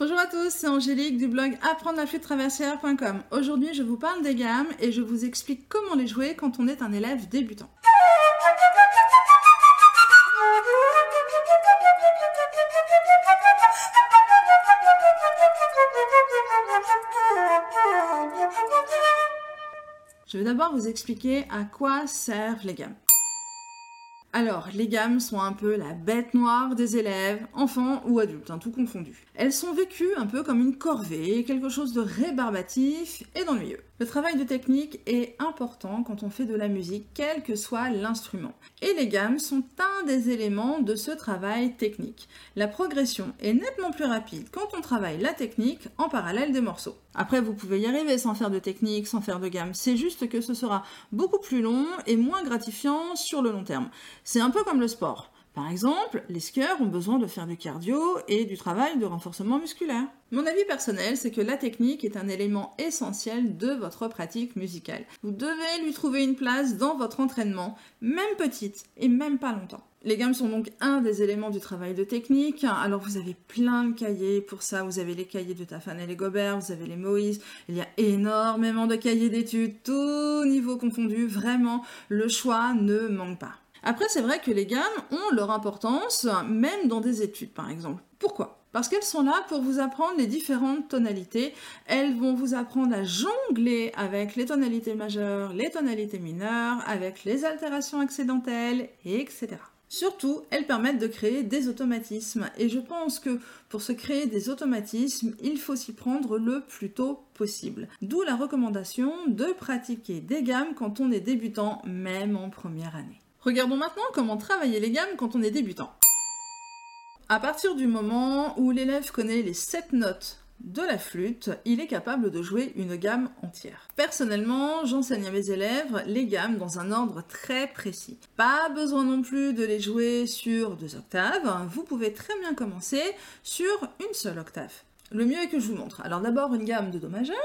Bonjour à tous, c'est Angélique du blog apprendre la flûte traversière.com. Aujourd'hui, je vous parle des gammes et je vous explique comment les jouer quand on est un élève débutant. Je vais d'abord vous expliquer à quoi servent les gammes. Alors, les gammes sont un peu la bête noire des élèves, enfants ou adultes, hein, tout confondu. Elles sont vécues un peu comme une corvée, quelque chose de rébarbatif et d'ennuyeux. Le travail de technique est important quand on fait de la musique, quel que soit l'instrument. Et les gammes sont un des éléments de ce travail technique. La progression est nettement plus rapide quand on travaille la technique en parallèle des morceaux. Après, vous pouvez y arriver sans faire de technique, sans faire de gamme. C'est juste que ce sera beaucoup plus long et moins gratifiant sur le long terme. C'est un peu comme le sport. Par exemple, les skieurs ont besoin de faire du cardio et du travail de renforcement musculaire. Mon avis personnel, c'est que la technique est un élément essentiel de votre pratique musicale. Vous devez lui trouver une place dans votre entraînement, même petite et même pas longtemps. Les gammes sont donc un des éléments du travail de technique. Alors vous avez plein de cahiers pour ça. Vous avez les cahiers de Tafanel et Gobert, vous avez les Moïse. Il y a énormément de cahiers d'études, tout niveau confondu. Vraiment, le choix ne manque pas. Après, c'est vrai que les gammes ont leur importance, même dans des études, par exemple. Pourquoi? Parce qu'elles sont là pour vous apprendre les différentes tonalités. Elles vont vous apprendre à jongler avec les tonalités majeures, les tonalités mineures, avec les altérations accidentelles, etc. Surtout, elles permettent de créer des automatismes. Et je pense que pour se créer des automatismes, il faut s'y prendre le plus tôt possible. D'où la recommandation de pratiquer des gammes quand on est débutant, même en première année. Regardons maintenant comment travailler les gammes quand on est débutant. À partir du moment où l'élève connaît les 7 notes de la flûte, il est capable de jouer une gamme entière. Personnellement, j'enseigne à mes élèves les gammes dans un ordre très précis. Pas besoin non plus de les jouer sur deux octaves, vous pouvez très bien commencer sur une seule octave. Le mieux est que je vous montre. Alors d'abord une gamme de Do majeur,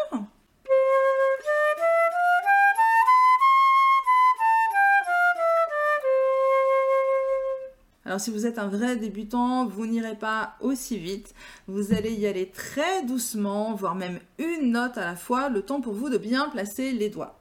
Alors si vous êtes un vrai débutant, vous n'irez pas aussi vite. Vous allez y aller très doucement, voire même une note à la fois, le temps pour vous de bien placer les doigts.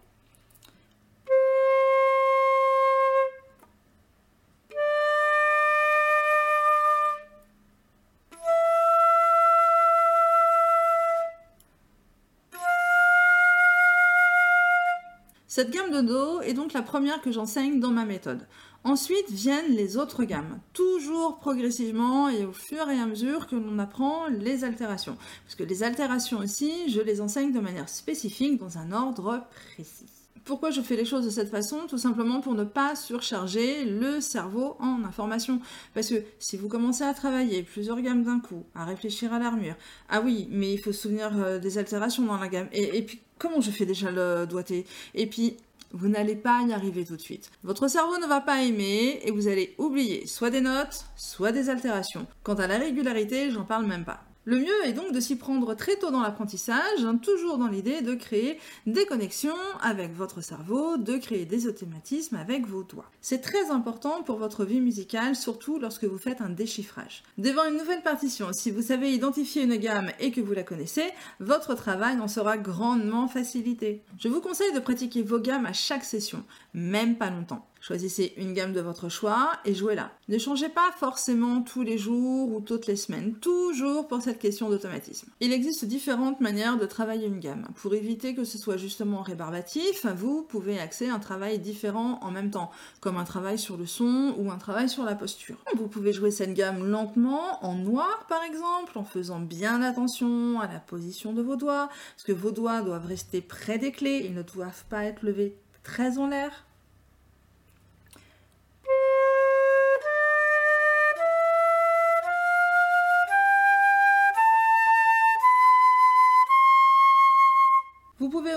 Cette gamme de Do est donc la première que j'enseigne dans ma méthode. Ensuite viennent les autres gammes, toujours progressivement et au fur et à mesure que l'on apprend les altérations. Parce que les altérations aussi, je les enseigne de manière spécifique dans un ordre précis. Pourquoi je fais les choses de cette façon? Tout simplement pour ne pas surcharger le cerveau en information. Parce que si vous commencez à travailler plusieurs gammes d'un coup, à réfléchir à l'armure, ah oui, mais il faut se souvenir euh, des altérations dans la gamme, et puis comment je fais déjà le doigté? Et puis, vous n'allez pas y arriver tout de suite. Votre cerveau ne va pas aimer et vous allez oublier soit des notes, soit des altérations. Quant à la régularité, j'en parle même pas. Le mieux est donc de s'y prendre très tôt dans l'apprentissage, hein, toujours dans l'idée de créer des connexions avec votre cerveau, de créer des automatismes avec vos doigts. C'est très important pour votre vie musicale, surtout lorsque vous faites un déchiffrage. Devant une nouvelle partition, si vous savez identifier une gamme et que vous la connaissez, votre travail en sera grandement facilité. Je vous conseille de pratiquer vos gammes à chaque session, même pas longtemps. Choisissez une gamme de votre choix et jouez-la. Ne changez pas forcément tous les jours ou toutes les semaines, toujours pour cette question d'automatisme. Il existe différentes manières de travailler une gamme. Pour éviter que ce soit justement rébarbatif, vous pouvez axer un travail différent en même temps, comme un travail sur le son ou un travail sur la posture. Vous pouvez jouer cette gamme lentement, en noir par exemple, en faisant bien attention à la position de vos doigts, parce que vos doigts doivent rester près des clés, ils ne doivent pas être levés très en l'air.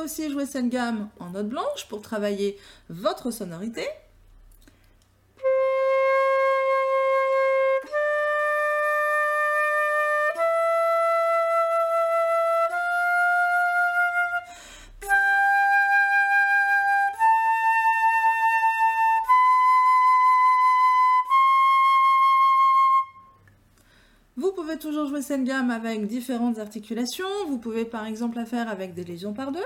jouer cette gamme en note blanche pour travailler votre sonorité. Vous pouvez toujours jouer cette gamme avec différentes articulations. Vous pouvez par exemple la faire avec des lésions par deux.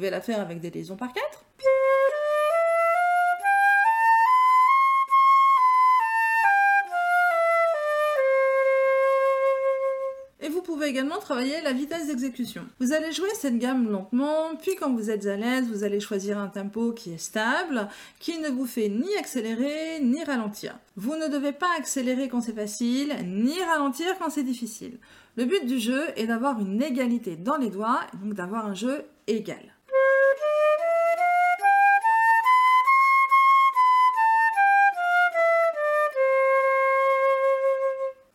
Pouvez la faire avec des lésions par quatre. Et vous pouvez également travailler la vitesse d'exécution. Vous allez jouer cette gamme lentement, puis quand vous êtes à l'aise, vous allez choisir un tempo qui est stable, qui ne vous fait ni accélérer ni ralentir. Vous ne devez pas accélérer quand c'est facile, ni ralentir quand c'est difficile. Le but du jeu est d'avoir une égalité dans les doigts, donc d'avoir un jeu égal.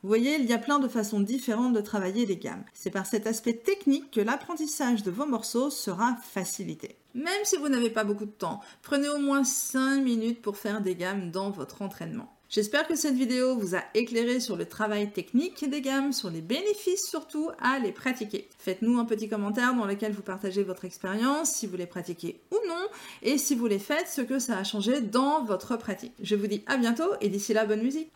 Vous voyez, il y a plein de façons différentes de travailler les gammes. C'est par cet aspect technique que l'apprentissage de vos morceaux sera facilité. Même si vous n'avez pas beaucoup de temps, prenez au moins 5 minutes pour faire des gammes dans votre entraînement. J'espère que cette vidéo vous a éclairé sur le travail technique des gammes, sur les bénéfices surtout à les pratiquer. Faites-nous un petit commentaire dans lequel vous partagez votre expérience, si vous les pratiquez ou non, et si vous les faites, ce que ça a changé dans votre pratique. Je vous dis à bientôt et d'ici là, bonne musique